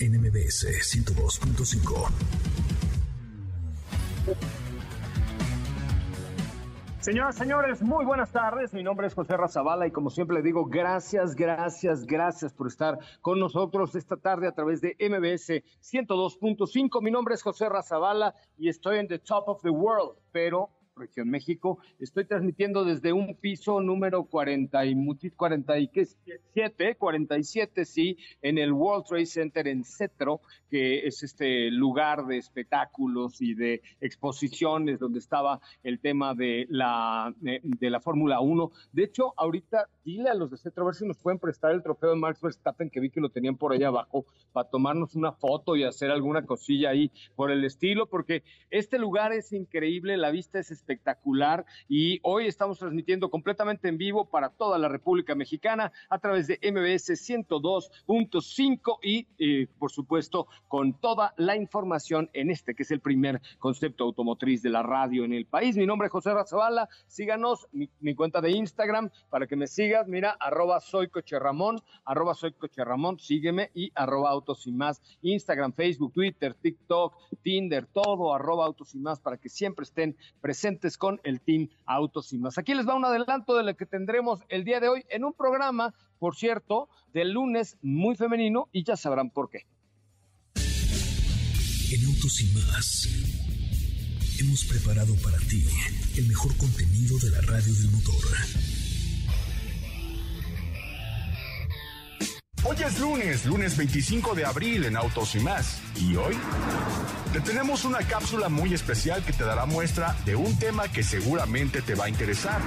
NMBS 102.5. Señoras, señores, muy buenas tardes. Mi nombre es José Razabala y como siempre le digo, gracias, gracias, gracias por estar con nosotros esta tarde a través de MBS 102.5. Mi nombre es José Razabala y estoy en the top of the world, pero región México. Estoy transmitiendo desde un piso número 40 y 47, 47, sí, en el World Trade Center en Cetro, que es este lugar de espectáculos y de exposiciones donde estaba el tema de la, de, la Fórmula 1. De hecho, ahorita dile a los de Cetro a ver si nos pueden prestar el trofeo de Max Verstappen que vi que lo tenían por allá abajo para tomarnos una foto y hacer alguna cosilla ahí por el estilo, porque este lugar es increíble, la vista es y hoy estamos transmitiendo completamente en vivo para toda la República Mexicana a través de MBS 102.5 y eh, por supuesto con toda la información en este que es el primer concepto automotriz de la radio en el país. Mi nombre es José Razabala, síganos mi, cuenta de Instagram para que me sigas, mira, arroba soy coche arroba soy coche sígueme y arroba autos y más, Instagram, Facebook, Twitter, TikTok, Tinder, todo arroba autos y más para que siempre estén presentes con el Team Autos y más. Aquí les va un adelanto de lo que tendremos el día de hoy en un programa, por cierto, del lunes muy femenino y ya sabrán por qué. En Autos y más hemos preparado para ti el mejor contenido de la radio del motor. Hoy es lunes, lunes 25 de abril en Autos y más. ¿Y hoy? Te tenemos una cápsula muy especial que te dará muestra de un tema que seguramente te va a interesar.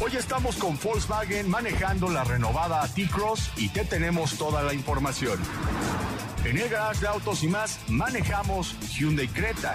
Hoy estamos con Volkswagen manejando la renovada T-Cross y te tenemos toda la información. En el garage de autos y más manejamos Hyundai Creta.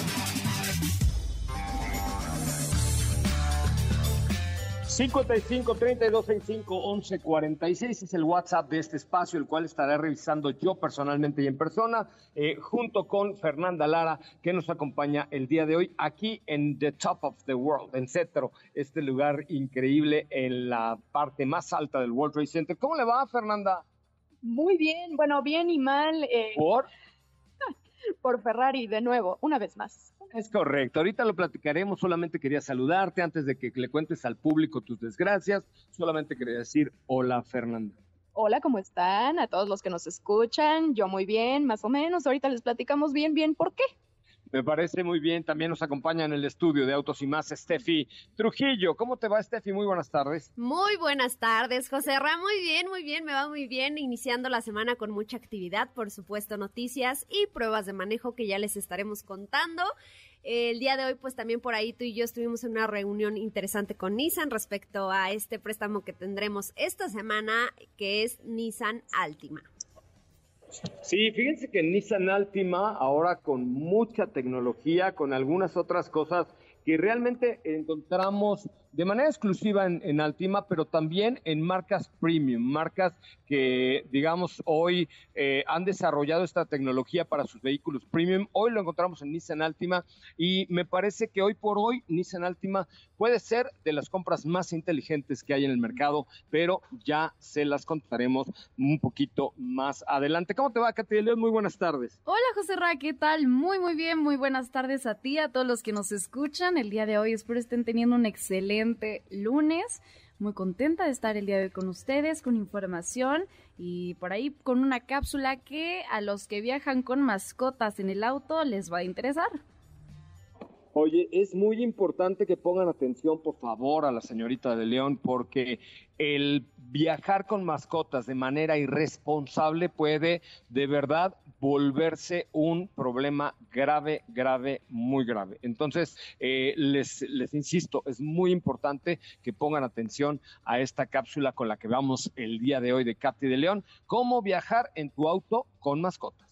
55 32 65 11 46 es el WhatsApp de este espacio, el cual estaré revisando yo personalmente y en persona, eh, junto con Fernanda Lara, que nos acompaña el día de hoy aquí en The Top of the World, en Cetro, este lugar increíble en la parte más alta del World Trade Center. ¿Cómo le va, Fernanda? Muy bien, bueno, bien y mal. Eh, ¿Por? Por Ferrari, de nuevo, una vez más. Es correcto, ahorita lo platicaremos, solamente quería saludarte antes de que le cuentes al público tus desgracias, solamente quería decir hola Fernanda. Hola, ¿cómo están? A todos los que nos escuchan, yo muy bien, más o menos, ahorita les platicamos bien, bien, ¿por qué? Me parece muy bien. También nos acompaña en el estudio de Autos y Más Steffi Trujillo. ¿Cómo te va, Steffi? Muy buenas tardes. Muy buenas tardes, José Ra. Muy bien, muy bien. Me va muy bien. Iniciando la semana con mucha actividad, por supuesto, noticias y pruebas de manejo que ya les estaremos contando. El día de hoy, pues también por ahí tú y yo estuvimos en una reunión interesante con Nissan respecto a este préstamo que tendremos esta semana, que es Nissan Altima. Sí, fíjense que Nissan Altima ahora con mucha tecnología, con algunas otras cosas que realmente encontramos de manera exclusiva en, Altima, pero también en marcas premium, marcas que, digamos, hoy eh, han desarrollado esta tecnología para sus vehículos premium. Hoy lo encontramos en Nissan Altima y me parece que hoy por hoy Nissan Altima puede ser de las compras más inteligentes que hay en el mercado, pero ya se las contaremos un poquito más adelante. ¿Cómo te va, Katy León? Muy buenas tardes. Hola, José Ra, ¿qué tal? Muy, muy bien. Muy buenas tardes a ti, a todos los que nos escuchan el día de hoy. Espero estén teniendo un excelente lunes. Muy contenta de estar el día de hoy con ustedes, con información y por ahí con una cápsula que a los que viajan con mascotas en el auto les va a interesar. Oye, es muy importante que pongan atención, por favor, a la señorita de León, porque el viajar con mascotas de manera irresponsable puede de verdad volverse un problema grave, grave, muy grave. Entonces, eh, les, les insisto, es muy importante que pongan atención a esta cápsula con la que vamos el día de hoy de Katy de León, cómo viajar en tu auto con mascotas.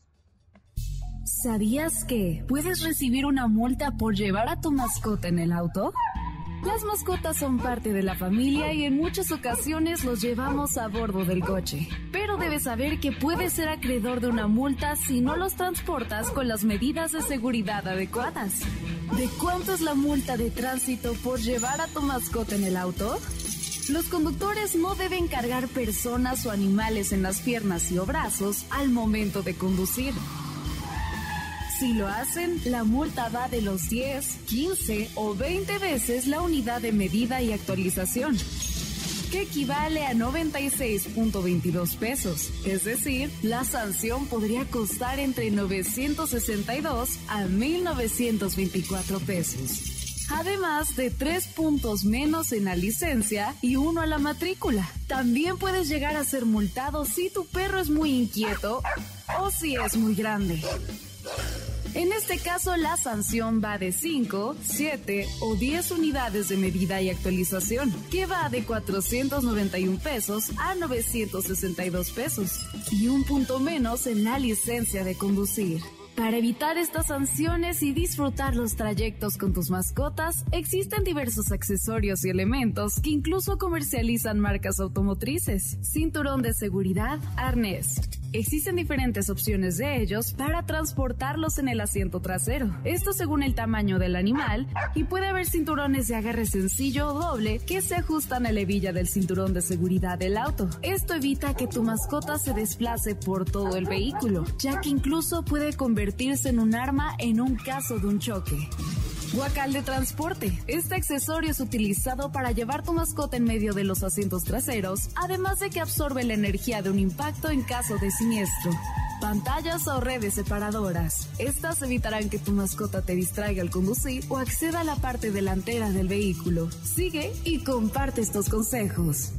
¿Sabías que puedes recibir una multa por llevar a tu mascota en el auto? Las mascotas son parte de la familia y en muchas ocasiones los llevamos a bordo del coche. Pero debes saber que puedes ser acreedor de una multa si no los transportas con las medidas de seguridad adecuadas. ¿De cuánto es la multa de tránsito por llevar a tu mascota en el auto? Los conductores no deben cargar personas o animales en las piernas y o brazos al momento de conducir. Si lo hacen, la multa va de los 10, 15 o 20 veces la unidad de medida y actualización, que equivale a 96.22 pesos. Es decir, la sanción podría costar entre 962 a 1.924 pesos. Además de tres puntos menos en la licencia y uno a la matrícula. También puedes llegar a ser multado si tu perro es muy inquieto o si es muy grande. En este caso, la sanción va de 5, 7 o 10 unidades de medida y actualización, que va de 491 pesos a 962 pesos, y un punto menos en la licencia de conducir. Para evitar estas sanciones y disfrutar los trayectos con tus mascotas, existen diversos accesorios y elementos que incluso comercializan marcas automotrices. Cinturón de seguridad, arnés. Existen diferentes opciones de ellos para transportarlos en el asiento trasero. Esto según el tamaño del animal y puede haber cinturones de agarre sencillo o doble que se ajustan a la hebilla del cinturón de seguridad del auto. Esto evita que tu mascota se desplace por todo el vehículo, ya que incluso puede convertirse en un arma en un caso de un choque. Guacal de transporte. Este accesorio es utilizado para llevar tu mascota en medio de los asientos traseros, además de que absorbe la energía de un impacto en caso de siniestro. Pantallas o redes separadoras. Estas evitarán que tu mascota te distraiga al conducir o acceda a la parte delantera del vehículo. Sigue y comparte estos consejos.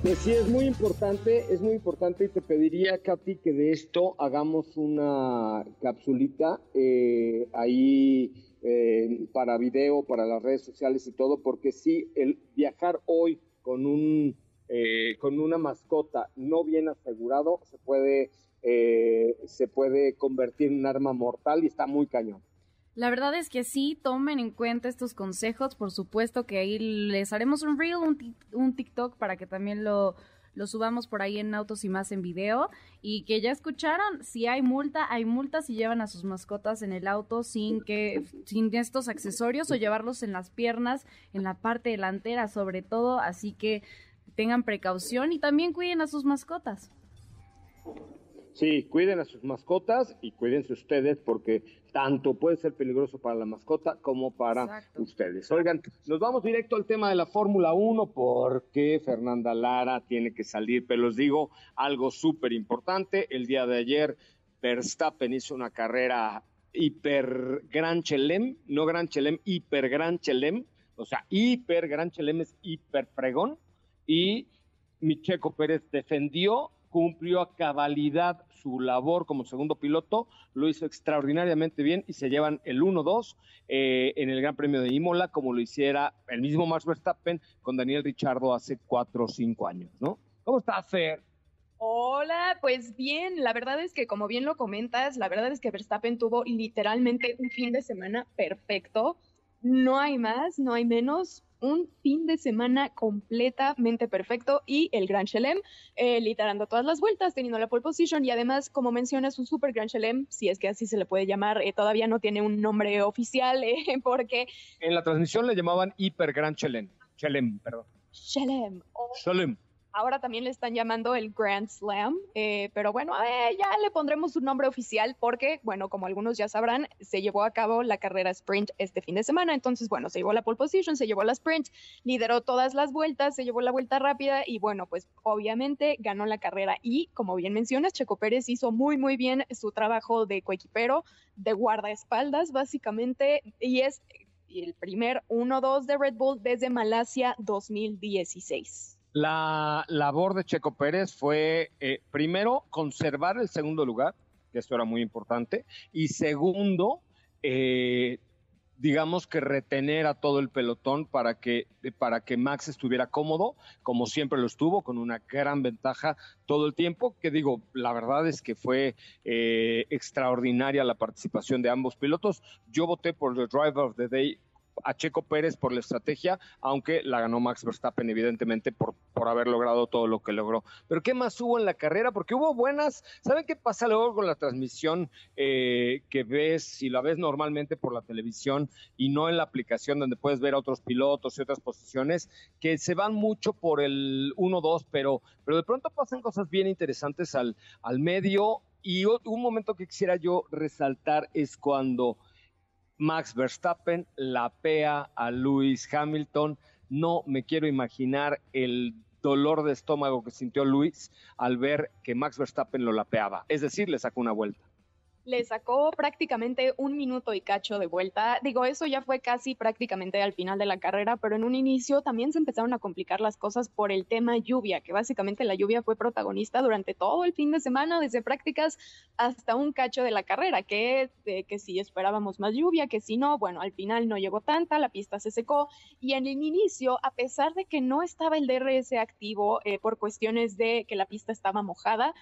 Pues sí, es muy importante, es muy importante y te pediría, Katy, que de esto hagamos una capsulita eh, ahí eh, para video, para las redes sociales y todo, porque sí, el viajar hoy con un eh, con una mascota no bien asegurado se puede se puede convertir en un arma mortal y está muy cañón. La verdad es que sí, tomen en cuenta estos consejos. Por supuesto que ahí les haremos un reel, un, TikTok para que también lo, lo subamos por ahí en Autos y más en video. Y que ya escucharon, si hay multa, hay multa si llevan a sus mascotas en el auto sin que, sin estos accesorios o llevarlos en las piernas, en la parte delantera sobre todo. Así que tengan precaución y también cuiden a sus mascotas. Sí, cuiden a sus mascotas y cuídense ustedes porque tanto puede ser peligroso para la mascota como para ustedes. Oigan, nos vamos directo al tema de la Fórmula 1 porque Fernanda Lara tiene que salir, pero les digo algo súper importante. El día de ayer Verstappen hizo una carrera hiper gran chelem, no gran chelem, hiper gran chelem, o sea, hiper gran chelem es hiper fregón y Micheco Pérez defendió cumplió a cabalidad su labor como segundo piloto, lo hizo extraordinariamente bien y se llevan el 1-2 eh, en el Gran Premio de Imola, como lo hiciera el mismo Max Verstappen con Daniel Richardo hace cuatro o cinco años, ¿no? ¿Cómo está, Fer? Hola, pues bien, la verdad es que como bien lo comentas, la verdad es que Verstappen tuvo literalmente un fin de semana perfecto. No hay más, no hay menos. Un fin de semana completamente perfecto y el Gran Chelem eh, liderando todas las vueltas, teniendo la pole position y además, como mencionas, un super Gran Chelem, si es que así se le puede llamar, eh, todavía no tiene un nombre oficial eh, porque... En la transmisión le llamaban Hiper Gran Chelem, Chelem, perdón. Chelem. Chelem. Ahora también le están llamando el Grand Slam, eh, pero bueno, ya le pondremos un nombre oficial porque, bueno, como algunos ya sabrán, se llevó a cabo la carrera sprint este fin de semana. Entonces, bueno, se llevó la pole position, se llevó la sprint, lideró todas las vueltas, se llevó la vuelta rápida y, bueno, pues obviamente ganó la carrera. Y como bien mencionas, Checo Pérez hizo muy, muy bien su trabajo de coequipero, de guardaespaldas, básicamente, y es el primer 1-2 de Red Bull desde Malasia 2016. La labor de Checo Pérez fue, eh, primero, conservar el segundo lugar, que esto era muy importante, y segundo, eh, digamos que retener a todo el pelotón para que, para que Max estuviera cómodo, como siempre lo estuvo, con una gran ventaja todo el tiempo, que digo, la verdad es que fue eh, extraordinaria la participación de ambos pilotos. Yo voté por el Driver of the Day a Checo Pérez por la estrategia, aunque la ganó Max Verstappen, evidentemente, por, por haber logrado todo lo que logró. Pero ¿qué más hubo en la carrera? Porque hubo buenas. ¿Saben qué pasa luego con la transmisión eh, que ves, y la ves normalmente por la televisión y no en la aplicación donde puedes ver a otros pilotos y otras posiciones, que se van mucho por el 1-2, pero, pero de pronto pasan cosas bien interesantes al, al medio. Y un momento que quisiera yo resaltar es cuando Max Verstappen lapea a Lewis Hamilton. No me quiero imaginar el dolor de estómago que sintió Luis al ver que Max Verstappen lo lapeaba. Es decir, le sacó una vuelta le sacó prácticamente un minuto y cacho de vuelta. Digo, eso ya fue casi prácticamente al final de la carrera, pero en un inicio también se empezaron a complicar las cosas por el tema lluvia, que básicamente la lluvia fue protagonista durante todo el fin de semana, desde prácticas hasta un cacho de la carrera, que, que si esperábamos más lluvia, que si no, bueno, al final no llegó tanta, la pista se secó y en el inicio, a pesar de que no estaba el DRS activo eh, por cuestiones de que la pista estaba mojada,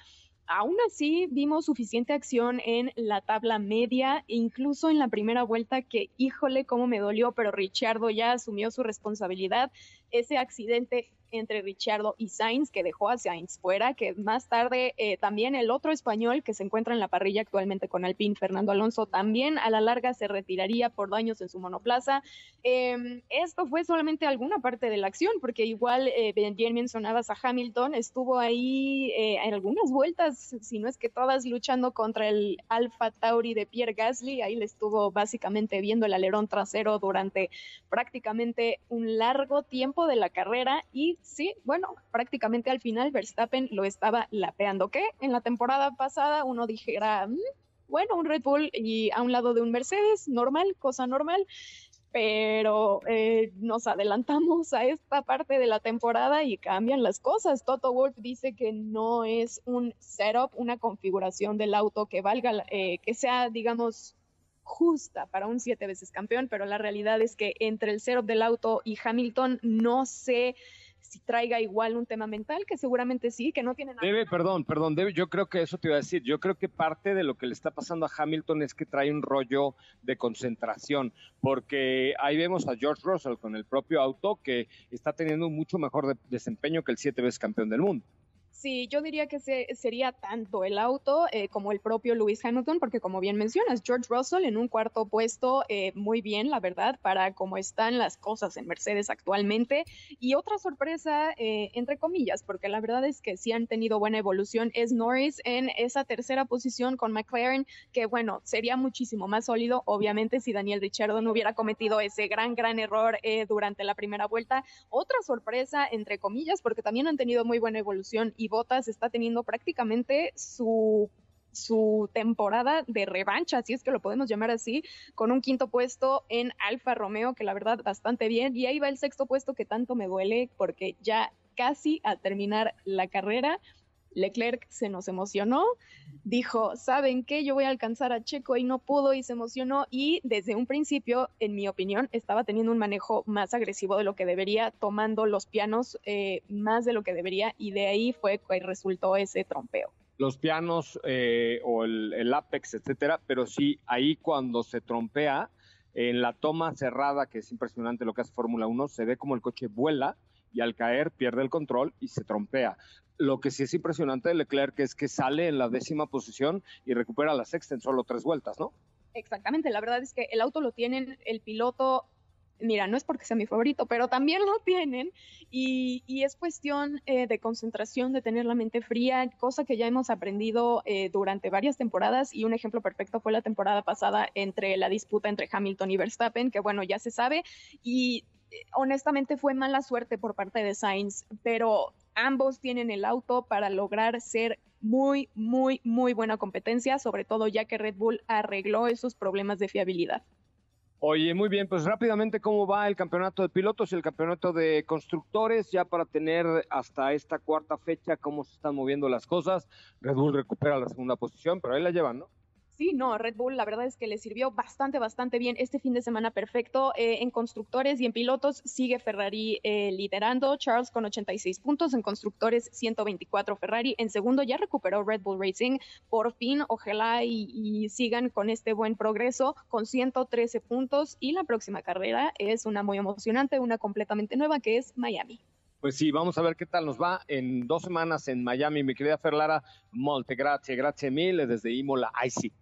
Aún así, vimos suficiente acción en la tabla media, incluso en la primera vuelta que, híjole, cómo me dolió, pero Richardo ya asumió su responsabilidad. Ese accidente entre Richardo y Sainz, que dejó a Sainz fuera, que más tarde eh, también el otro español que se encuentra en la parrilla actualmente con Alpine, Fernando Alonso, también a la larga se retiraría por daños en su monoplaza. Em, esto fue solamente alguna parte de la acción, porque igual, eh, bien mencionabas a Hamilton, estuvo ahí eh, en algunas vueltas, si no es que todas, luchando contra el Alfa Tauri de Pierre Gasly, ahí le estuvo básicamente viendo el alerón trasero durante prácticamente un largo tiempo de la carrera y sí, bueno, prácticamente al final Verstappen lo estaba lapeando, que en la temporada pasada uno dijera, mm, bueno, un Red Bull y a un lado de un Mercedes, normal, cosa normal, pero eh, nos adelantamos a esta parte de la temporada y cambian las cosas. Toto Wolf dice que no es un setup, una configuración del auto que valga, eh, que sea, digamos, justa para un siete veces campeón, pero la realidad es que entre el setup del auto y Hamilton no sé si traiga igual un tema mental, que seguramente sí, que no tiene nada. Debe, perdón, perdón, debe, yo creo que eso te iba a decir. Yo creo que parte de lo que le está pasando a Hamilton es que trae un rollo de concentración, porque ahí vemos a George Russell con el propio auto que está teniendo un mucho mejor desempeño que el siete veces campeón del mundo. Sí, yo diría que sería tanto el auto eh, como el propio Lewis Hamilton, porque como bien mencionas, George Russell en un cuarto puesto, eh, muy bien, la verdad, para cómo están las cosas en Mercedes actualmente. Y otra sorpresa, eh, entre comillas, porque la verdad es que sí han tenido buena evolución, es Norris en esa tercera posición con McLaren, que bueno, sería muchísimo más sólido, obviamente, si Daniel Ricciardo no hubiera cometido ese gran, gran error durante la primera vuelta. Otra sorpresa, entre comillas, porque también han tenido muy buena evolución y Botas está teniendo prácticamente su su temporada de revancha, si es que lo podemos llamar así, con un quinto puesto en Alfa Romeo, que la verdad bastante bien, y ahí va el sexto puesto que tanto me duele porque ya casi a terminar la carrera Leclerc se nos emocionó, dijo, ¿saben qué? Yo voy a alcanzar a Checo y no pudo y se emocionó y desde un principio, en mi opinión, estaba teniendo un manejo más agresivo de lo que debería, tomando los pianos eh, más de lo que debería y de ahí fue que resultó ese trompeo los pianos eh, o el, el, Apex, etcétera, pero sí ahí cuando se trompea, en la toma cerrada, que es impresionante lo que hace Fórmula 1, se ve como el coche vuela y al caer pierde el control y se trompea. Lo que sí es impresionante de Leclerc es que sale en la décima posición y recupera la sexta en solo tres vueltas, ¿no? Exactamente, la verdad es que el auto lo tienen, el piloto mira, no es porque sea mi favorito, pero también lo tienen y, es cuestión eh, de concentración, de tener la mente fría, cosa que ya hemos aprendido eh, durante varias temporadas y un ejemplo perfecto fue la temporada pasada entre la disputa entre Hamilton y Verstappen, que bueno, ya se sabe y honestamente fue mala suerte por parte de Sainz, pero ambos tienen el auto para lograr ser muy, muy, muy buena competencia, sobre todo ya que Red Bull arregló esos problemas de fiabilidad. Oye, muy bien, pues rápidamente, ¿cómo va el campeonato de pilotos y el campeonato de constructores? Ya para tener hasta esta cuarta fecha cómo se están moviendo las cosas. Red Bull recupera la segunda posición, pero ahí la llevan, ¿no? Sí, no, Red Bull la verdad es que le sirvió bastante, bastante bien este fin de semana perfecto. Eh, en constructores y en pilotos sigue Ferrari eh, liderando, Charles con 86 puntos, en constructores 124 Ferrari, en segundo ya recuperó Red Bull Racing, por fin, ojalá y, sigan con este buen progreso con 113 puntos y la próxima carrera es una muy emocionante, una completamente nueva que es Miami. Pues sí, vamos a ver qué tal nos va en dos semanas en Miami. Mi querida Ferlara, molte grazie, grazie mille desde Imola. Ay, sí.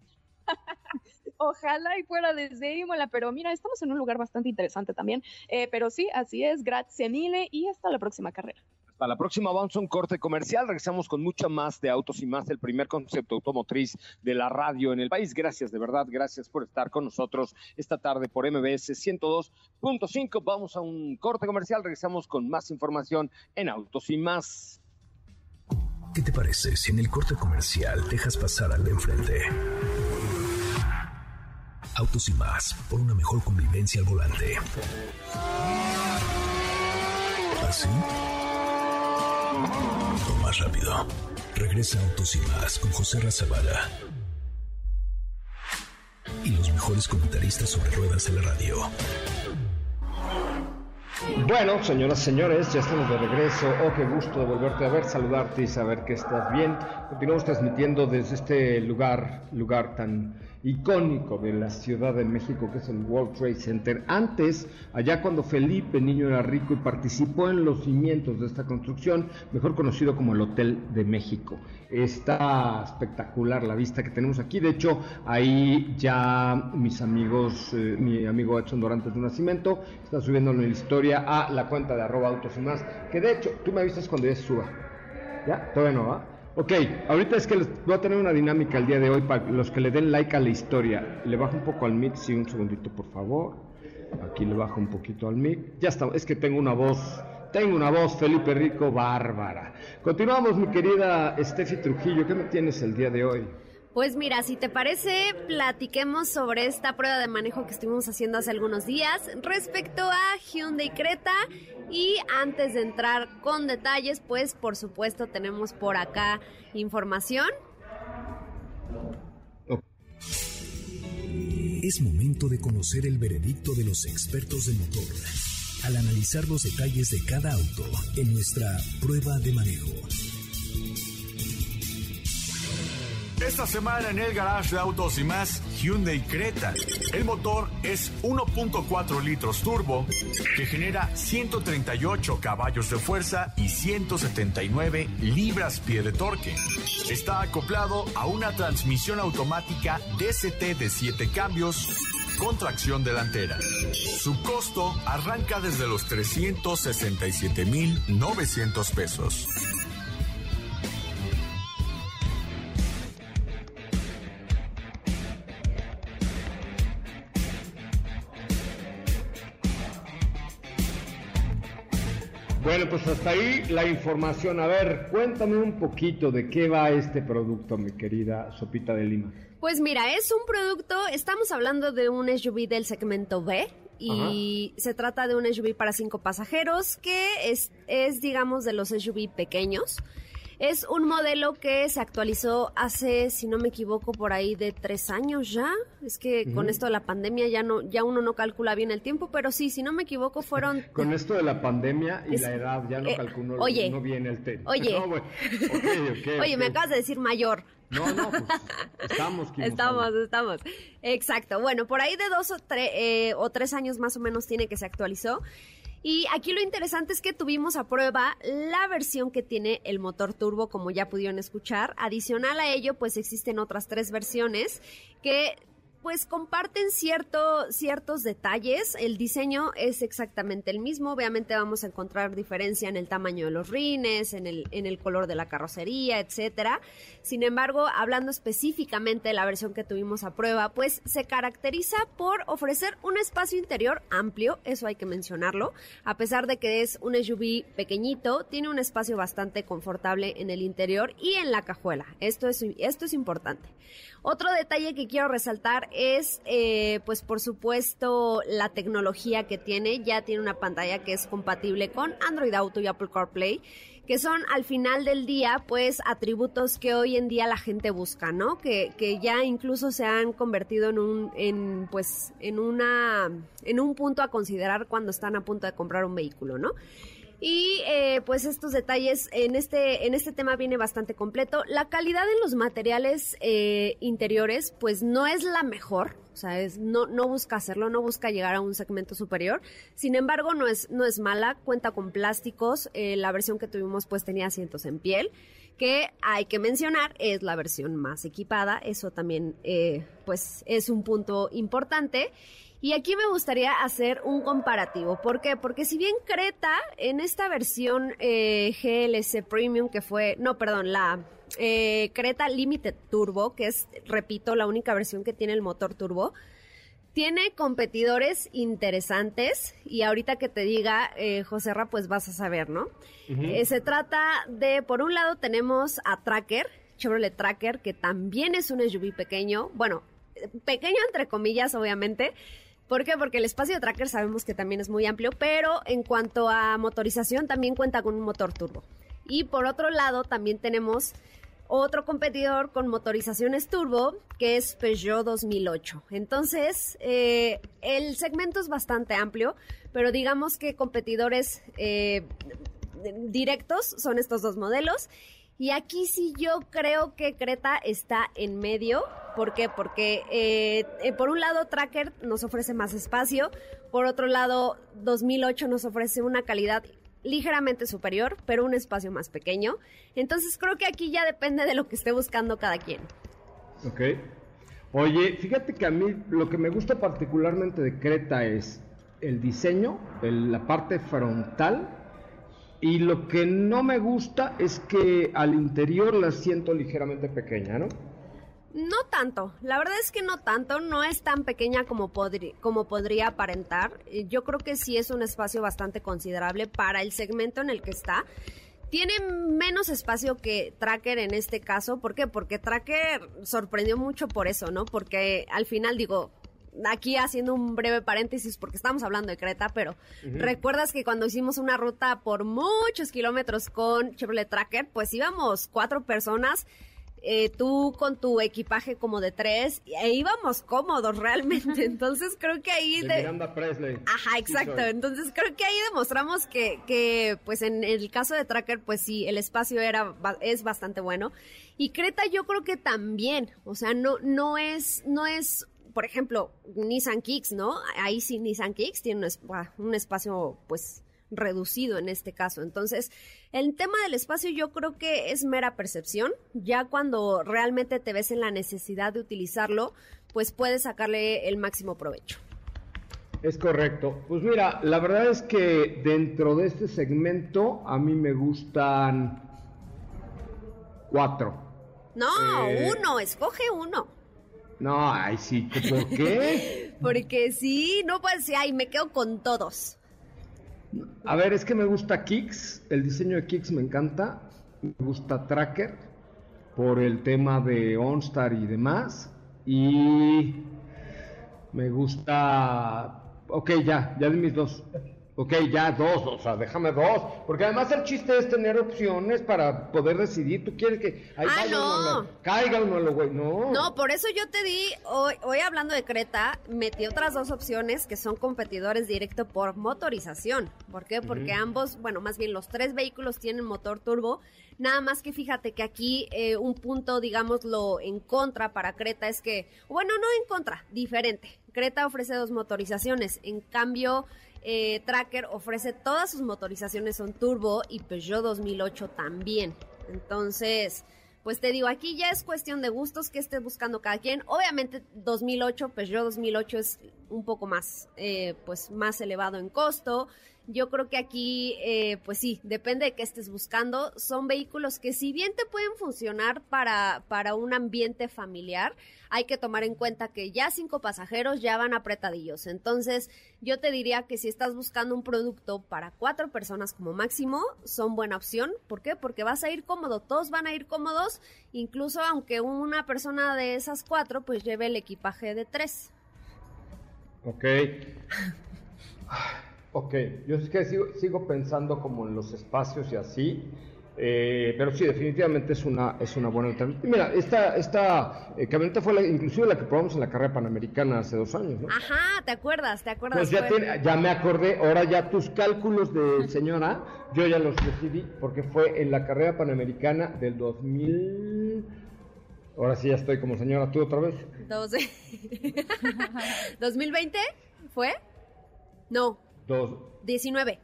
Ojalá y fuera desde Imola, pero mira, estamos en un lugar bastante interesante también. Eh, pero sí, así es, grazie mille y hasta la próxima carrera. Hasta la próxima, vamos a un corte comercial. Regresamos con mucho más de Autos y Más, el primer concepto automotriz de la radio en el país. Gracias, de verdad, gracias por estar con nosotros esta tarde por MBS 102.5. Vamos a un corte comercial, regresamos con más información en Autos y Más. ¿Qué te parece si en el corte comercial dejas pasar al de enfrente? Autos y más, por una mejor convivencia al volante. ¿Así? O más rápido. Regresa Autos y más con José Razabala. Y los mejores comentaristas sobre ruedas de la radio. Bueno, señoras, señores, ya estamos de regreso. Oh, qué gusto de volverte a ver, saludarte y saber que estás bien. Continuamos transmitiendo desde este lugar, lugar tan icónico de la Ciudad de México, que es el World Trade Center. Antes, allá cuando Felipe Niño era rico y participó en los cimientos de esta construcción, mejor conocido como el Hotel de México. Está espectacular la vista que tenemos aquí. De hecho, ahí ya mis amigos, eh, mi amigo Edson Dorantes de Nacimiento, está subiendo la historia a la cuenta de arroba autos y más. Que de hecho, tú me avisas cuando ya suba. ¿Ya? Todavía no va. Ok, ahorita es que les voy a tener una dinámica el día de hoy para los que le den like a la historia. Le bajo un poco al mic, sí, un segundito, por favor. Aquí le bajo un poquito al mic. Ya está, es que tengo una voz, tengo una voz, Felipe Rico, bárbara. Continuamos, mi querida Steffi Trujillo, ¿qué me tienes el día de hoy? Pues mira, si te parece, platiquemos sobre esta prueba de manejo que estuvimos haciendo hace algunos días respecto a Hyundai Creta. Y antes de entrar con detalles, pues por supuesto tenemos por acá información. Es momento de conocer el veredicto de los expertos de motor al analizar los detalles de cada auto en nuestra prueba de manejo. Esta semana en el garage de autos y más, Hyundai Creta. El motor es 1.4 litros turbo que genera 138 caballos de fuerza y 179 libras-pie de torque. Está acoplado a una transmisión automática DCT de 7 cambios con tracción delantera. Su costo arranca desde los 367,900 pesos. Bueno, pues hasta ahí la información. A ver, cuéntame un poquito de qué va este producto, mi querida Sopita de Lima. Pues mira, es un producto, estamos hablando de un SUV del segmento B y se trata de un SUV para cinco pasajeros que es, es digamos, de los SUV pequeños. Es un modelo que se actualizó hace, si no me equivoco, por ahí de tres años ya. Es que con esto de la pandemia ya no, ya uno no calcula bien el tiempo, pero sí, si no me equivoco, fueron. con esto de la pandemia y la edad ya no eh, calculo oye, no bien el tiempo. Oye, oye, me acabas de decir mayor. No, no, pues, estamos. estamos, estamos. Exacto. Bueno, por ahí de dos o, eh, o tres años más o menos tiene que se actualizó. Y aquí lo interesante es que tuvimos a prueba la versión que tiene el motor turbo, como ya pudieron escuchar. Adicional a ello, pues existen otras tres versiones que pues comparten cierto, ciertos detalles. El diseño es exactamente el mismo. Obviamente vamos a encontrar diferencia en el tamaño de los rines, en el, en el color de la carrocería, etcétera. Sin embargo, hablando específicamente de la versión que tuvimos a prueba, pues se caracteriza por ofrecer un espacio interior amplio, eso hay que mencionarlo. A pesar de que es un SUV pequeñito, tiene un espacio bastante confortable en el interior y en la cajuela. Esto es, esto es importante. Otro detalle que quiero resaltar es, eh, pues por supuesto, la tecnología que tiene. Ya tiene una pantalla que es compatible con Android Auto y Apple CarPlay que son al final del día, pues, atributos que hoy en día la gente busca, ¿no? Que, que ya incluso se han convertido en un, en, pues, en una, en un punto a considerar cuando están a punto de comprar un vehículo, ¿no? Y eh, pues estos detalles en este, en este tema viene bastante completo. La calidad en los materiales eh, interiores pues no es la mejor, o sea, es, no, no busca hacerlo, no busca llegar a un segmento superior. Sin embargo, no es, no es mala, cuenta con plásticos. Eh, la versión que tuvimos pues tenía asientos en piel que hay que mencionar es la versión más equipada, eso también pues es un punto importante. Y aquí me gustaría hacer un comparativo. ¿Por qué? Porque si bien Creta en esta versión eh, GLC Premium que fue, no, perdón, la eh, Creta Limited Turbo, que es, repito, la única versión que tiene el motor turbo, tiene competidores interesantes y ahorita que te diga, eh, José Ra, pues vas a saber, ¿no? Eh, se trata de, por un lado tenemos a Tracker, Chevrolet Tracker, que también es un SUV pequeño, bueno, pequeño entre comillas, obviamente, ¿Por qué? Porque el espacio de tracker sabemos que también es muy amplio, pero en cuanto a motorización también cuenta con un motor turbo. Y por otro lado también tenemos otro competidor con motorizaciones turbo que es Peugeot 2008. Entonces, eh, el segmento es bastante amplio, pero digamos que competidores eh, directos son estos dos modelos y aquí sí yo creo que Creta está en medio. ¿Por qué? Porque eh, eh, por un lado Tracker nos ofrece más espacio, por otro lado 2008 nos ofrece una calidad ligeramente superior, pero un espacio más pequeño. Entonces creo que aquí ya depende de lo que esté buscando cada quien. Ok. Oye, fíjate que a mí lo que me gusta particularmente de Creta es el diseño, la parte frontal y lo que no me gusta es que al interior la siento ligeramente pequeña, ¿no? No tanto, la verdad es que no tanto, no es tan pequeña como, podría aparentar. Eh, yo creo que sí es un espacio bastante considerable para el segmento en el que está. Tiene menos espacio que Tracker en este caso, ¿por qué? Porque Tracker sorprendió mucho por eso, ¿no? Porque al final digo, aquí haciendo un breve paréntesis porque estamos hablando de Creta, pero recuerdas que cuando hicimos una ruta por muchos kilómetros con Chevrolet Tracker, pues íbamos cuatro personas. Eh, tú con tu equipaje como de tres, e íbamos cómodos realmente. Entonces creo que ahí... De, Miranda Presley. Ajá, exacto. Entonces creo que ahí demostramos que, que, pues en el caso de Tracker, pues sí, el espacio era, es bastante bueno. Y Creta yo creo que también, o sea, no, no es, no es por ejemplo, Nissan Kicks, ¿no? Ahí sí Nissan Kicks tiene un, espacio, pues, reducido en este caso. Entonces, el tema del espacio yo creo que es mera percepción. Ya cuando realmente te ves en la necesidad de utilizarlo, pues puedes sacarle el máximo provecho. Es correcto. Pues mira, la verdad es que dentro de este segmento a mí me gustan cuatro. No, eh, uno, escoge uno. No, ay, sí, ¿por qué? Porque sí, no puede ser, ay, me quedo con todos. A ver, es que me gusta Kicks, el diseño de Kicks me encanta, me gusta Tracker por el tema de OnStar y demás, y me gusta, ok, ya, ya de mis dos. Ok, ya dos, o sea, déjame dos. Porque además el chiste es tener opciones para poder decidir. Tú quieres que ahí Ah, no. la- caiga uno, lo güey. No. No, por eso yo te di, hoy, hoy hablando de Creta, metí otras dos opciones que son competidores directo por motorización. ¿Por qué? Porque ambos, bueno, más bien los tres vehículos tienen motor turbo. Nada más que fíjate que aquí eh, un punto, digámoslo, en contra para Creta es que, bueno, no en contra, diferente. Creta ofrece dos motorizaciones. En cambio, eh, Tracker ofrece todas sus motorizaciones son turbo y Peugeot 2008 también. Entonces, pues te digo, aquí ya es cuestión de gustos que esté buscando cada quien. Obviamente 2008, Peugeot 2008 es un poco más, eh, pues más elevado en costo. Yo creo que aquí, eh, pues sí, depende de qué estés buscando. Son vehículos que si bien te pueden funcionar para, para un ambiente familiar, hay que tomar en cuenta que ya cinco pasajeros ya van apretadillos. Entonces, yo te diría que si estás buscando un producto para cuatro personas como máximo, son buena opción. ¿Por qué? Porque vas a ir cómodo, todos van a ir cómodos, incluso aunque una persona de esas cuatro pues lleve el equipaje de tres. Ok. Ok, yo es que sigo, sigo pensando como en los espacios y así, eh, pero sí, definitivamente es una, es una buena alternativa. Mira, esta, esta eh, camioneta fue la, inclusive la que probamos en la carrera panamericana hace dos años, ¿no? Ajá, ¿te acuerdas? ¿Te acuerdas? Pues ya, tiene- ya me acordé, ahora ya tus cálculos de señora, yo ya los decidí, porque fue en la carrera panamericana del 2000... Ahora sí ya estoy como señora, tú otra vez. Doce. ¿2020 fue? No, Dos, 19.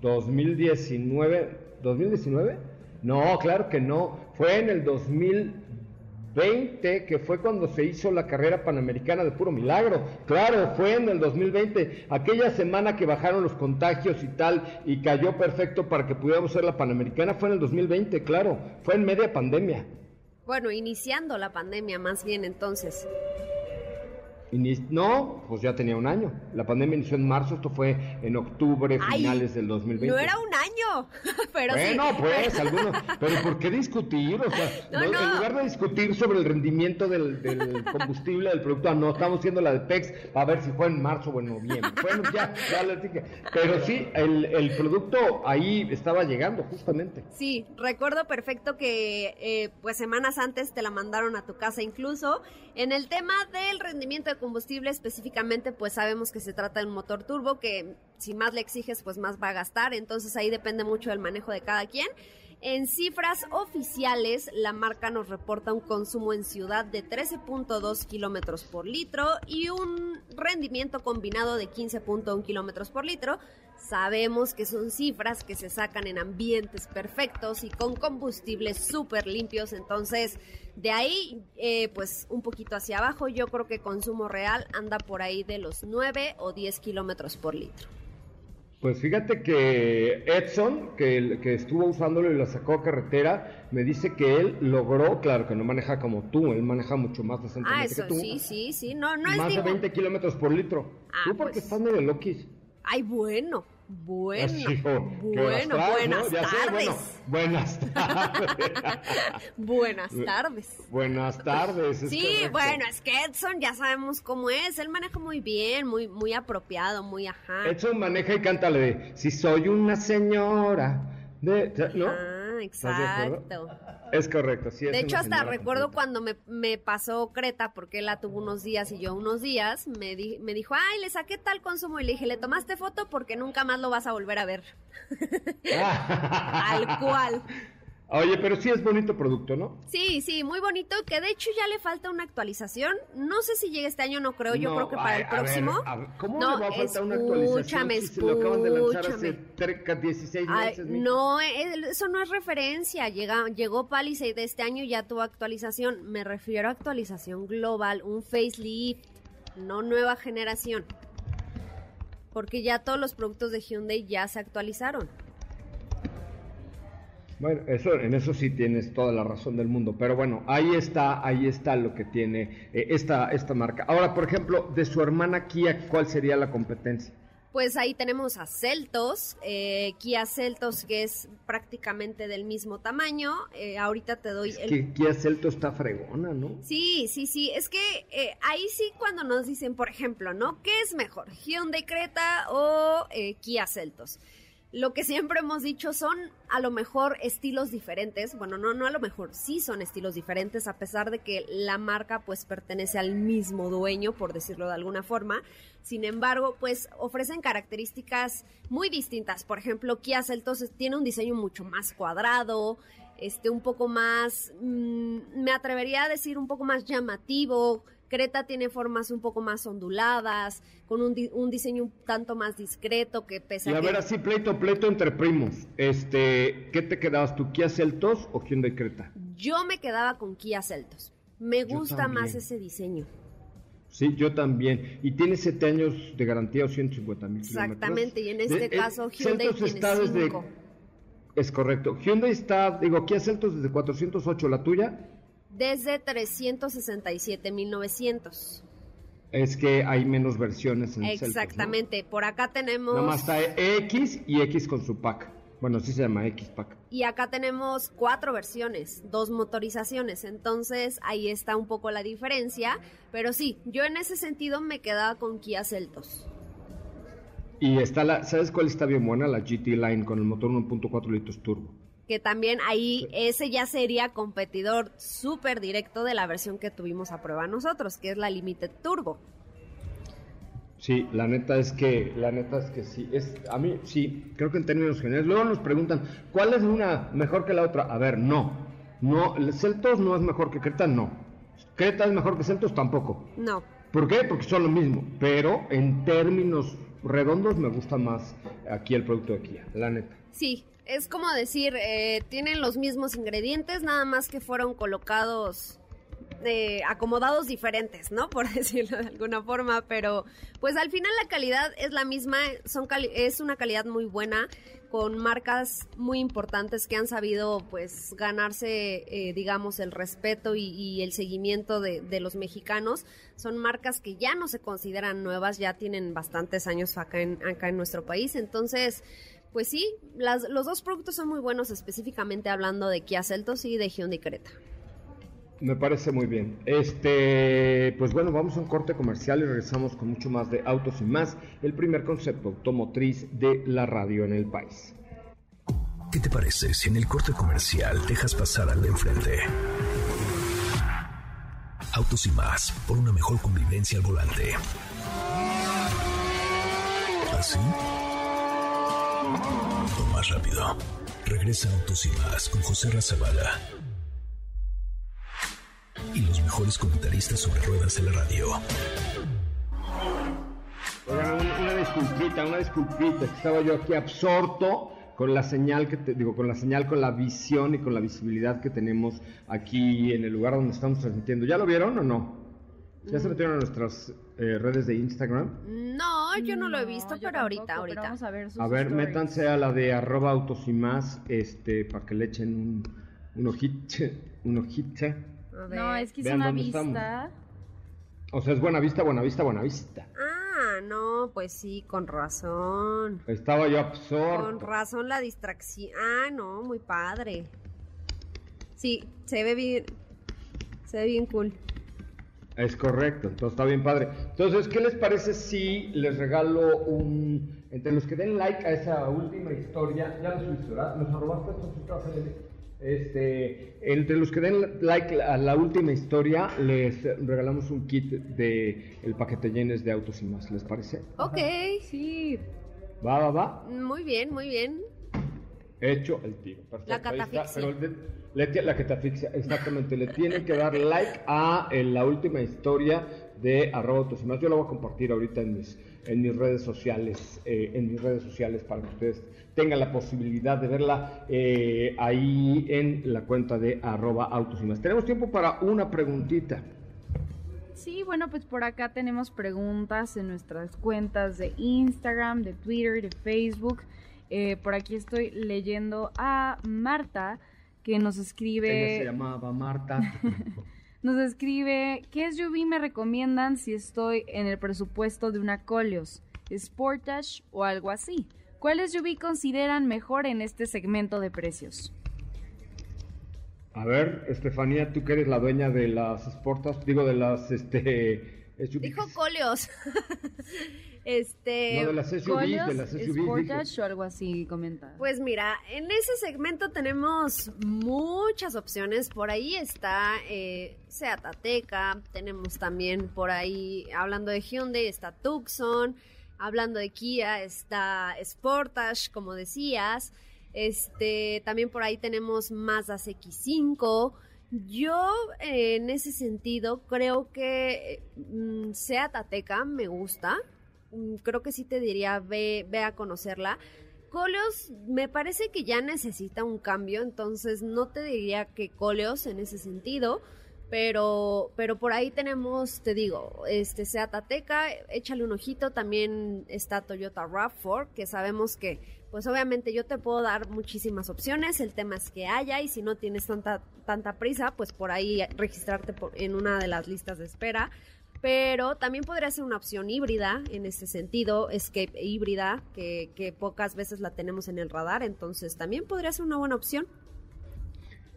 2019, ¿2019? No, claro que no. Fue en el 2020 que fue cuando se hizo la carrera panamericana de puro milagro. Claro, fue en el 2020, aquella semana que bajaron los contagios y tal y cayó perfecto para que pudiéramos hacer la panamericana fue en el 2020, claro. Fue en media pandemia. Bueno, iniciando la pandemia más bien entonces. No, pues ya tenía un año. La pandemia inició en marzo, esto fue en octubre, Ay, finales del 2020. No era un año, pero sí. bueno, pues, algunos. Pero ¿por qué discutir? O sea, No, no- no. en lugar de discutir sobre el rendimiento del, del combustible del producto, ah, no, estamos haciendo la de PEX a ver si fue en marzo o en noviembre. Bueno, ya, ya les dije. Pero sí, el, el producto ahí estaba llegando, justamente. Sí, recuerdo perfecto que eh, pues semanas antes te la mandaron a tu casa incluso. En el tema del rendimiento de combustible específicamente, pues sabemos que se trata de un motor turbo que si más le exiges, pues más va a gastar. Entonces ahí depende mucho del manejo de cada quien. En cifras oficiales, la marca nos reporta un consumo en ciudad de 13.2 kilómetros por litro y un rendimiento combinado de 15.1 kilómetros por litro. Sabemos que son cifras que se sacan en ambientes perfectos y con combustibles súper limpios, entonces de ahí, eh, pues un poquito hacia abajo, yo creo que consumo real anda por ahí de los 9 o 10 kilómetros por litro. Pues fíjate que Edson, que, que estuvo usándolo y la sacó a carretera, me dice que él logró, claro que no maneja como tú, él maneja mucho más decentemente Ah, eso que tú. sí, sí, sí, no, no es más de digo- 20 kilómetros por litro. Ah, tú porque pues. estás medio loquis. Ay, bueno, bueno, Así, oh, ¿qué horas bueno, buenas tardes. buenas tardes. Buenas tardes. buenas tardes. es Sí, correcto. bueno, es que Edson ya sabemos cómo es, él maneja muy bien, muy, muy apropiado, muy ajá. Edson maneja y cántale de Si soy una señora. De, ¿No? Ah, exacto. Es correcto, sí. es De hecho, hasta recuerdo completa. cuando me, me pasó Creta, porque él la tuvo unos días y yo unos días, me, di- me dijo, ay, le saqué tal consumo y le dije, ¿le tomaste foto? Porque nunca más lo vas a volver a ver. Tal cual. Oye, pero sí es bonito producto, ¿no? Sí, sí, muy bonito, que de hecho ya le falta una actualización. No sé si llega este año, no creo, yo No, creo que para el a ver, próximo. a ver, ¿Cómo No, le va a faltar una actualización escúchame, si se lo acaban de lanzar hace escúchame. tre- 16 Ay, meses? no, eh, eso no es referencia. Llega, llegó Palisade de este año y ya tuvo actualización. Me refiero a actualización global, un facelift, no nueva generación. Porque ya todos los productos de Hyundai ya se actualizaron. Bueno, eso, en eso sí tienes toda la razón del mundo, pero bueno, ahí está, ahí está lo que tiene eh, esta, esta marca. Ahora, por ejemplo, de su hermana Kia, ¿cuál sería la competencia? Pues ahí tenemos a Celtos, eh, Kia Celtos que es prácticamente del mismo tamaño. Eh, ahorita te doy el... Que Kia Celtos está fregona, ¿no? Sí, sí, sí. Es que eh, ahí sí cuando nos dicen, por ejemplo, ¿no? ¿Qué es mejor? ¿Hyundai Creta o Kia Celtos? Lo que siempre hemos dicho son a lo mejor estilos diferentes. Bueno, no, no a lo mejor, sí son estilos diferentes, a pesar de que la marca pues pertenece al mismo dueño, por decirlo de alguna forma. Sin embargo, pues ofrecen características muy distintas. Por ejemplo, Kia Celtos tiene un diseño mucho más cuadrado, este, un poco más, mm, me atrevería a decir un poco más llamativo, Creta tiene formas un poco más onduladas, con un, un diseño un tanto más discreto que pesa. Y a ver, así pleito, pleito entre primos. Este, ¿qué te quedabas tú, Kia Celtos o Hyundai Creta? Yo me quedaba con Kia Celtos. Me gusta más ese diseño. Sí, yo también. Y tiene 7 años de garantía o 150 mil Exactamente, y en este caso Hyundai tiene está desde, Es correcto. Hyundai está, digo, Kia Celtos desde 408, ¿la tuya? Desde 367.900. Es que hay menos versiones en Exactamente, por acá tenemos... Nada más está X y X con su pack. Bueno, sí se llama X pack. Y acá tenemos cuatro versiones, dos motorizaciones, entonces ahí está un poco la diferencia, pero sí, yo en ese sentido me quedaba con Kia Celtos. Y está la, ¿sabes cuál está bien buena? La GT Line con el motor 1.4 litros turbo que también ahí ese ya sería competidor súper directo de la versión que tuvimos a prueba nosotros, que es la Limited Turbo. Sí, la neta es que, la neta es que sí, es, a mí sí, creo que en términos generales, luego nos preguntan, ¿cuál es una mejor que la otra? A ver, no, no, Celtos no es mejor que Creta, no, Creta es mejor que Celtos, tampoco. No. ¿Por qué? Porque son lo mismo, pero en términos redondos me gusta más aquí el producto de Kia, la neta. Sí, es como decir, eh, tienen los mismos ingredientes, nada más que fueron colocados, eh, acomodados diferentes, ¿no? Por decirlo de alguna forma, pero pues al final la calidad es la misma, son es una calidad muy buena con marcas muy importantes que han sabido pues ganarse eh, digamos el respeto y, el seguimiento de, de, los mexicanos son marcas que ya no se consideran nuevas ya tienen bastantes años acá en acá en nuestro país entonces pues sí, los dos productos son muy buenos, específicamente hablando de Kia Celtos y de Hyundai Creta. Me parece muy bien. Este, pues bueno, vamos a un corte comercial y regresamos con mucho más de autos y más, el primer concepto automotriz de la radio en el país. ¿Qué te parece si en el corte comercial dejas pasar al de enfrente? Autos y más, por una mejor convivencia al volante. ¿Así? O más rápido. Regresa Autos y más con José Razabala. Y los mejores comentaristas sobre ruedas de la radio. una disculpita, una disculpita. Estaba yo aquí absorto con la señal que te digo, con la señal, con la visión y con la visibilidad que tenemos aquí en el lugar donde estamos transmitiendo. ¿Ya lo vieron o no? ¿Ya se metieron a nuestras eh, redes de Instagram? No, yo no lo he visto, pero ahorita, ahorita. Vamos a ver, a ver métanse a la de arroba autos y más, este, para que le echen un, un ojito, un ojito. No, es que es una vista. O sea, es buena vista, buena vista, buena vista. Ah, no, pues sí, con razón. Estaba yo absorto. Con razón la distracción. Ah, no, muy padre. Sí, se ve bien. Se ve bien cool. Es correcto, entonces está bien padre. Entonces, ¿qué les parece si les regalo un... Entre los que den like a esa última historia, ya lo subiste, ¿verdad? ¿Nos robaste este, entre los que den like a la última historia, les regalamos un kit de el paquete llenes de autos y más, ¿les parece? Ok, sí. Va, va, va. Muy bien, muy bien. Hecho el tiro. La catafixia. la catafixia, exactamente. le tienen que dar like a la última historia de arroba más. Yo la voy a compartir ahorita en mis, en mis redes sociales, eh, en mis redes sociales para que ustedes tengan la posibilidad de verla eh, ahí en la cuenta de arroba autos más. Tenemos tiempo para una preguntita. Sí, bueno, pues por acá tenemos preguntas en nuestras cuentas de Instagram, de Twitter, de Facebook. Eh, por aquí estoy leyendo a Marta que nos escribe... se llamaba Marta. nos escribe, ¿qué SUV me recomiendan si estoy en el presupuesto de una Colios? Sportage o algo así. ¿Cuáles SUV consideran mejor en este segmento de precios? A ver, Estefanía, tú que eres la dueña de las Sportas, digo de las este Dijo Coleos. este. No, de las SUVs, de las SUVs. Sportage o algo así, comenta. Pues mira, en ese segmento tenemos muchas opciones. Por ahí está eh, Seat Ateca, tenemos también por ahí, hablando de Hyundai, está Tucson. Hablando de Kia, está Sportage, como decías. Este, también por ahí tenemos Mazda CX5. Yo, en ese sentido, creo que mm, Seat Ateca me gusta. Mm, creo que sí te diría, ve, ve a conocerla. Coleos me parece que ya necesita un cambio, entonces no te diría que Coleos en ese sentido, pero, pero por ahí tenemos, te digo, este Seat Ateca, échale un ojito, también está Toyota RAV4, que sabemos que pues obviamente yo te puedo dar muchísimas opciones, el tema es que haya y si no tienes tanta, tanta prisa, pues por ahí registrarte en una de las listas de espera. Pero también podría ser una opción híbrida en ese sentido, Escape híbrida, que, que pocas veces la tenemos en el radar, entonces también podría ser una buena opción.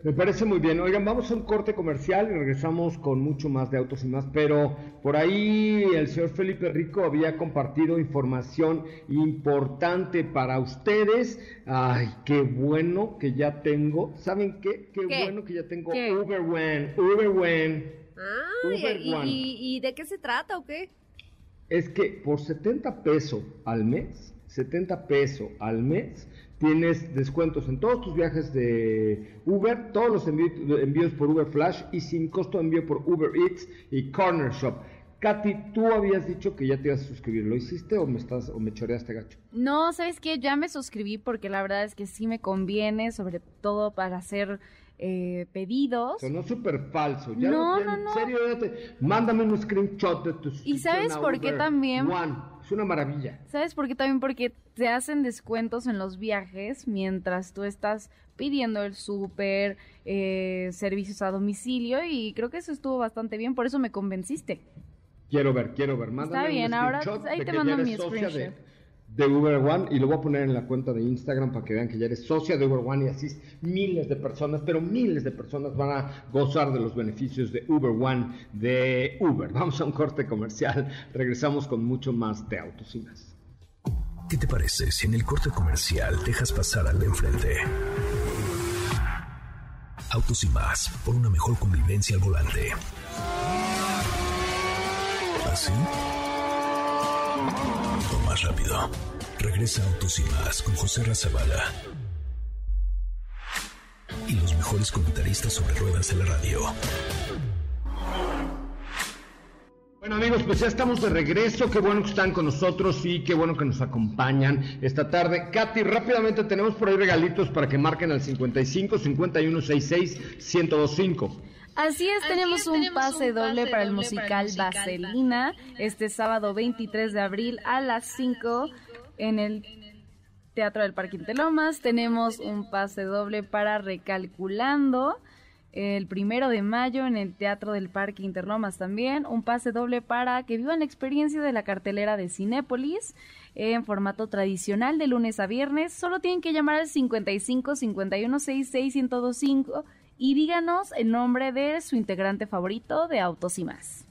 Me parece muy bien. Oigan, vamos a un corte comercial y regresamos con mucho más de autos y más, pero por ahí el señor Felipe Rico había compartido información importante para ustedes. Ay, qué bueno que ya tengo. ¿Saben qué? Qué, bueno que ya tengo Uber One. Uber One. Ah, y, ¿y de qué se trata o qué? Es que por 70 pesos al mes, 70 pesos al mes, Tienes descuentos en todos tus viajes de Uber, todos los envíos por Uber Flash y sin costo de envío por Uber Eats y Corner Shop. Katy, tú habías dicho que ya te ibas a suscribir. ¿Lo hiciste o me estás o me choreaste gacho? No, ¿sabes qué? Ya me suscribí porque la verdad es que sí me conviene, sobre todo para hacer eh, pedidos. Sonó súper falso. Ya no, no, no. En serio, mándame un screenshot de tus. ¿Y sabes por qué también? Es una maravilla. ¿Sabes por qué también? Porque te hacen descuentos en los viajes mientras tú estás pidiendo el súper, eh, servicios a domicilio y creo que eso estuvo bastante bien, por eso me convenciste. Quiero ver, quiero ver. Mándame Está bien, ahora ahí te mando mi screenshot de Uber One y lo voy a poner en la cuenta de Instagram para que vean que ya eres socia de Uber One y así miles de personas, pero miles de personas van a gozar de los beneficios de Uber One de Uber. Vamos a un corte comercial, regresamos con mucho más de autos y más. ¿Qué te parece si en el corte comercial dejas pasar al de enfrente? Autos y más, por una mejor convivencia al volante. ¿Así? Más rápido. Regresa Autos y más con José Razabala. Y los mejores comentaristas sobre ruedas en la radio. Bueno amigos, pues ya estamos de regreso, qué bueno que están con nosotros y qué bueno que nos acompañan esta tarde. Katy, rápidamente tenemos por ahí regalitos para que marquen al 55 51 66 1025. Así es, tenemos, un, pase doble para el musical Vaselina este sábado 23 de abril a las 5 en el Teatro del Parque Intelomas. Tenemos un pase doble para Recalculando el primero de mayo en el Teatro del Parque Interlomas también. Un pase doble para que vivan la experiencia de la cartelera de Cinépolis en formato tradicional de lunes a viernes. Solo tienen que llamar al 55 51 66 1025 y díganos el nombre de su integrante favorito de Autos y más.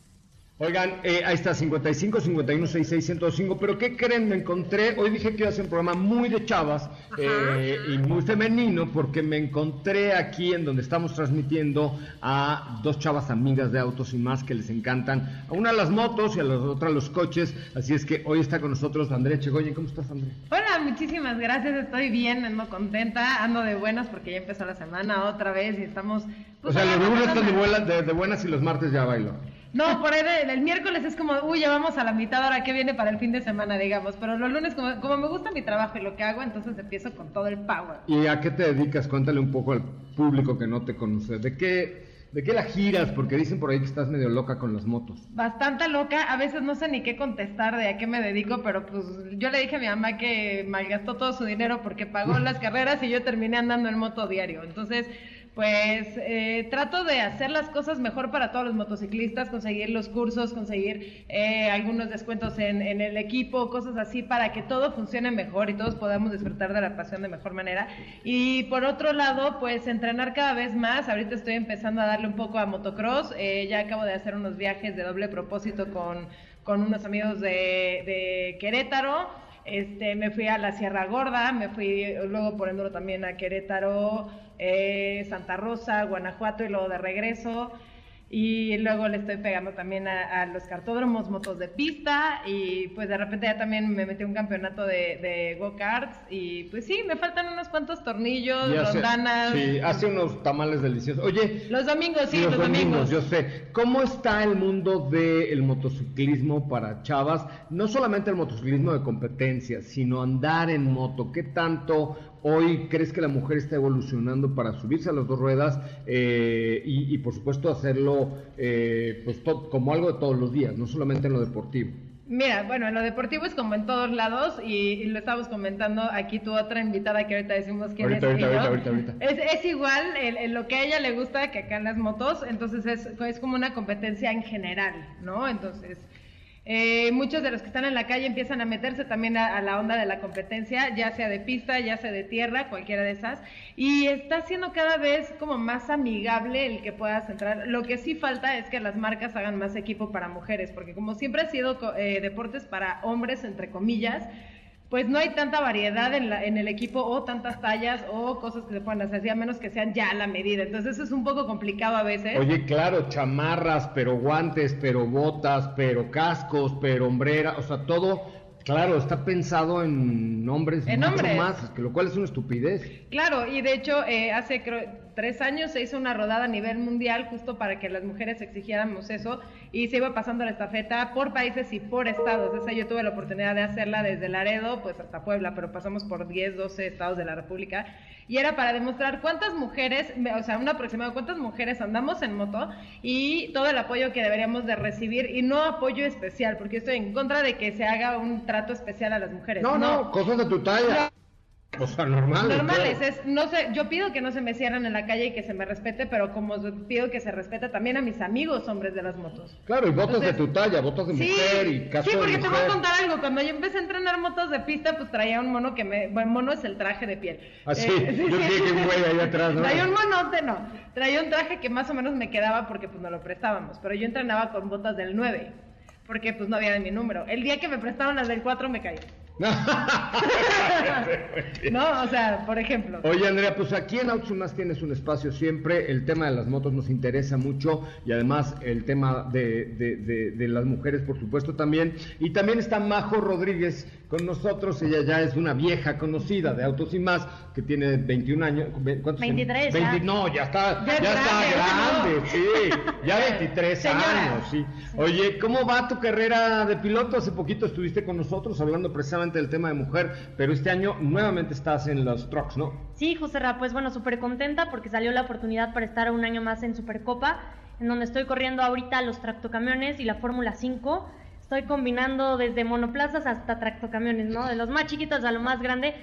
Oigan, eh, ahí está, 55 51 66 105. Pero ¿qué creen? Me encontré. Hoy dije que iba a hacer un programa muy de chavas eh, y muy femenino, porque me encontré aquí en donde estamos transmitiendo a dos chavas amigas de autos y más que les encantan. A una las motos y a la otra los coches. Así es que hoy está con nosotros Andrea Chegoyen. ¿Cómo estás, Andrea? Hola, muchísimas gracias. Estoy bien, ando contenta, ando de buenas porque ya empezó la semana otra vez y estamos. Pues, o sea, los lunes están de, de buenas y los martes ya bailo. No, por ahí el miércoles es como, uy, ya vamos a la mitad, ahora que viene para el fin de semana, digamos. Pero los lunes, como, como me gusta mi trabajo y lo que hago, entonces empiezo con todo el power. ¿Y a qué te dedicas? Cuéntale un poco al público que no te conoce. ¿De qué, ¿De qué la giras? Porque dicen por ahí que estás medio loca con las motos. Bastante loca. A veces no sé ni qué contestar de a qué me dedico, pero pues yo le dije a mi mamá que malgastó todo su dinero porque pagó las carreras y yo terminé andando en moto diario. Entonces, pues eh, trato de hacer las cosas mejor para todos los motociclistas, conseguir los cursos, conseguir eh, algunos descuentos en, en, el equipo, cosas así para que todo funcione mejor y todos podamos disfrutar de la pasión de mejor manera. Y por otro lado, pues entrenar cada vez más. Ahorita estoy empezando a darle un poco a motocross. Eh, ya acabo de hacer unos viajes de doble propósito con, con unos amigos de, Querétaro. Este, me fui a la Sierra Gorda, me fui luego poniéndolo también a Querétaro, eh, Santa Rosa, Guanajuato y luego de regreso. Y luego le estoy pegando también a, los cartódromos, motos de pista. Y pues de repente ya también me metí un campeonato de, de go-karts. Y pues sí, me faltan unos cuantos tornillos, rondanas. Sí, hace unos tamales deliciosos. Oye. Los domingos, sí, los, domingos, Yo sé. ¿Cómo está el mundo del motociclismo para chavas? No solamente el motociclismo de competencia, sino andar en moto. ¿Qué tanto Hoy crees que la mujer está evolucionando para subirse a las dos ruedas eh, y, por supuesto hacerlo eh, pues como algo de todos los días, no solamente en lo deportivo. Mira, bueno, en lo deportivo es como en todos lados y, lo estábamos comentando aquí tu otra invitada que ahorita decimos quién es. Es, igual en, lo que a ella le gusta que acá en las motos, entonces es, es como una competencia en general, ¿no? Entonces eh, muchos de los que están en la calle empiezan a meterse también a, la onda de la competencia, ya sea de pista, ya sea de tierra, cualquiera de esas, y está siendo cada vez como más amigable el que puedas entrar. Lo que sí falta es que las marcas hagan más equipo para mujeres, porque como siempre ha sido eh, deportes para hombres, entre comillas, pues no hay tanta variedad en, la, en el equipo o tantas tallas o cosas que se puedan hacer, a menos que sean ya la medida. Entonces eso es un poco complicado a veces. Oye, claro, chamarras, pero guantes, pero botas, pero cascos, pero hombrera, o sea, todo Claro, está pensado en nombres en mucho más, que lo cual es una estupidez. Claro, y de hecho eh, hace tres años se hizo una rodada a nivel mundial justo para que las mujeres exigiéramos eso y se iba pasando la estafeta por países y por estados. Esa yo tuve la oportunidad de hacerla desde Laredo pues hasta Puebla, pero pasamos por 10, 12 estados de la República y era para demostrar cuántas mujeres, o sea, un aproximado, cuántas mujeres andamos en moto y todo el apoyo que deberíamos de recibir y no apoyo especial, porque estoy en contra de que se haga un trato especial a las mujeres. No, no, cosas de tu talla. O sea, normales. Normales, es, no sé, yo pido que no se me cierren en la calle y que se me respete, pero como pido que se respete también a mis amigos hombres de las motos. Claro, y botas de tu talla, botas de mujer y caso Sí, porque te voy a contar algo, cuando yo empecé a entrenar motos de pista, pues traía un mono que me, bueno, mono es el traje de piel. Ah, sí, eh, yo dije que un güey ahí atrás, ¿no? Traía un monote, no, traía un traje que más o menos me quedaba porque pues no lo prestábamos, pero yo entrenaba con botas del 9, porque pues no había de mi número. El día que me prestaron las del 4 me caí. no, o sea, por ejemplo. Oye, Andrea, pues aquí en Autos Más tienes un espacio siempre. El tema de las motos nos interesa mucho y además el tema de, de, de, las mujeres, por supuesto, también. Y también está Majo Rodríguez con nosotros. Ella ya es una vieja conocida de Autos y Más que tiene 21 años. ¿cuántos 23. no, ya está, ya, está grande, sí. Ya 23 años, sí. Oye, ¿cómo va tu carrera de piloto? Hace poquito estuviste con nosotros hablando precisamente del tema de mujer, pero este año nuevamente estás en los trucks, ¿no? Sí, José Ra, pues bueno, súper contenta porque salió la oportunidad para estar un año más en Supercopa, en donde estoy corriendo ahorita los tractocamiones y la Fórmula 5. Estoy combinando desde monoplazas hasta tractocamiones, ¿no? De los más chiquitos a lo más grande.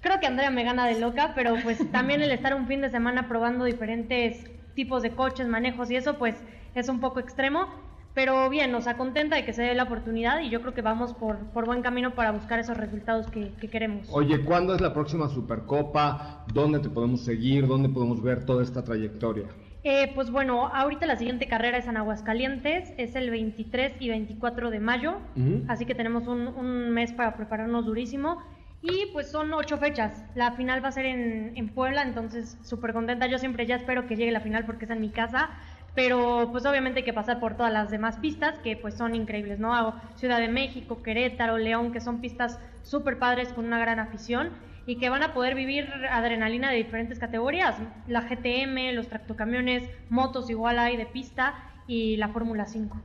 Creo que Andrea me gana de loca, pero pues también el estar un fin de semana probando diferentes tipos de coches, manejos y eso, pues es un poco extremo pero bien, nos contenta de que se dé la oportunidad y yo creo que vamos por, por buen camino para buscar esos resultados que, queremos. Oye, ¿cuándo es la próxima Supercopa? ¿Dónde te podemos seguir? ¿Dónde podemos ver toda esta trayectoria? Eh, pues bueno, ahorita la siguiente carrera es en Aguascalientes, es el 23 y 24 de mayo, así que tenemos un, un, mes para prepararnos durísimo. Y pues son ocho fechas. La final va a ser en, en Puebla, entonces súper contenta. Yo siempre ya espero que llegue la final porque es en mi casa pero pues obviamente hay que pasar por todas las demás pistas que pues son increíbles, ¿no? Hago Ciudad de México, Querétaro, León, que son pistas súper padres con una gran afición y que van a poder vivir adrenalina de diferentes categorías, la GTM, los tractocamiones, motos igual hay de pista y la Fórmula 5.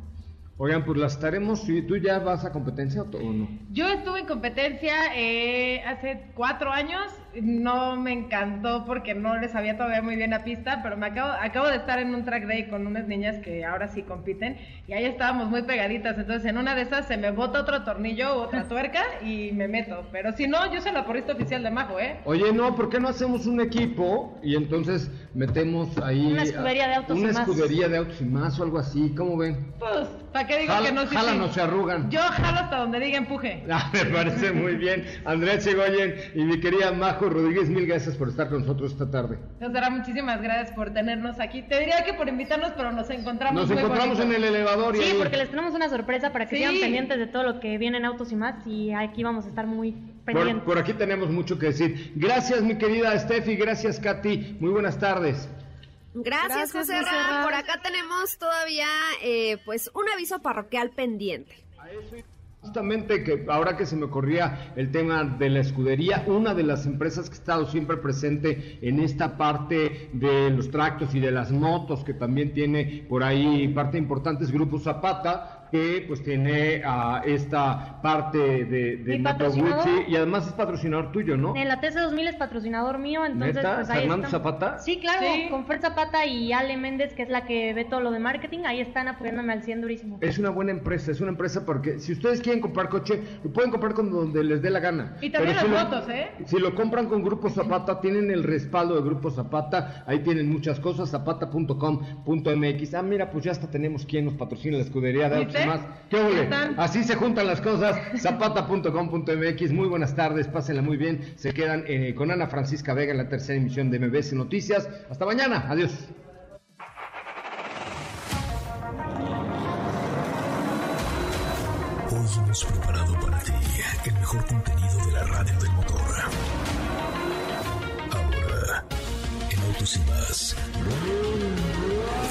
Oigan, pues las estaremos, ¿tú ya vas a competencia o no? Yo estuve en competencia eh, hace cuatro años no me encantó porque no les sabía todavía muy bien la pista, pero me acabo, acabo de estar en un track day con unas niñas que ahora sí compiten y ahí estábamos muy pegaditas, entonces en una de esas se me bota otro tornillo o otra tuerca y me meto, pero si no, yo soy la porrista oficial de Majo, ¿eh? Oye, no, ¿por qué no hacemos un equipo y entonces metemos ahí... Una escudería de autos una y más. escudería de autos y más o algo así, ¿cómo ven? Pues, ¿para qué digo Jala- que no? Sí, jalan se arrugan. Yo jalo hasta donde diga empuje. Ah, me parece muy bien. Andrés Segoyen y mi querida Majo Rodríguez, mil gracias por estar con nosotros esta tarde. Josera, muchísimas gracias por tenernos aquí. Te diría que por invitarnos, pero nos encontramos Nos muy encontramos en el elevador y Sí, ahí- porque les tenemos una sorpresa para que Sí. sigan pendientes de todo lo que viene en Autos y más y aquí vamos a estar muy por, aquí tenemos mucho que decir. Gracias, mi querida Steffi, gracias, Katy. Muy buenas tardes. Gracias, Gracias, José. Por acá tenemos todavía, eh, pues, un aviso parroquial pendiente. Justamente que ahora que se me ocurría el tema de la escudería, una de las empresas que ha estado siempre presente en esta parte de los tractos y de las motos, que también tiene por ahí parte importante es Grupo Zapata, que pues tiene a esta parte de, de y además es patrocinador tuyo, ¿no? En la TC2000 es patrocinador mío, entonces ¿Neta? pues ahí ¿Fernando están. Zapata? Sí, claro, Sí. con Fer Zapata y Ale Méndez, que es la que ve todo lo de marketing, ahí están apoyándome al 100 durísimo. Es una buena empresa, es una empresa porque si ustedes quieren comprar coche, lo pueden comprar con donde les dé la gana. Y también Pero si las lo- motos, ¿eh? Si lo compran con Grupo Zapata, tienen el respaldo de Grupo Zapata, ahí tienen muchas cosas, zapata.com.mx. Ah, mira, pues ya hasta tenemos quien nos patrocina la escudería de más. ¿Qué ole? Así se juntan las cosas, zapata.com.mx. Muy buenas tardes, pásenla muy bien. Se quedan eh, con Ana Francisca Vega en la tercera emisión de MBS Noticias. Hasta mañana, adiós. Hoy hemos preparado para ti el mejor contenido de la radio del motor. Ahora, en Autos y más,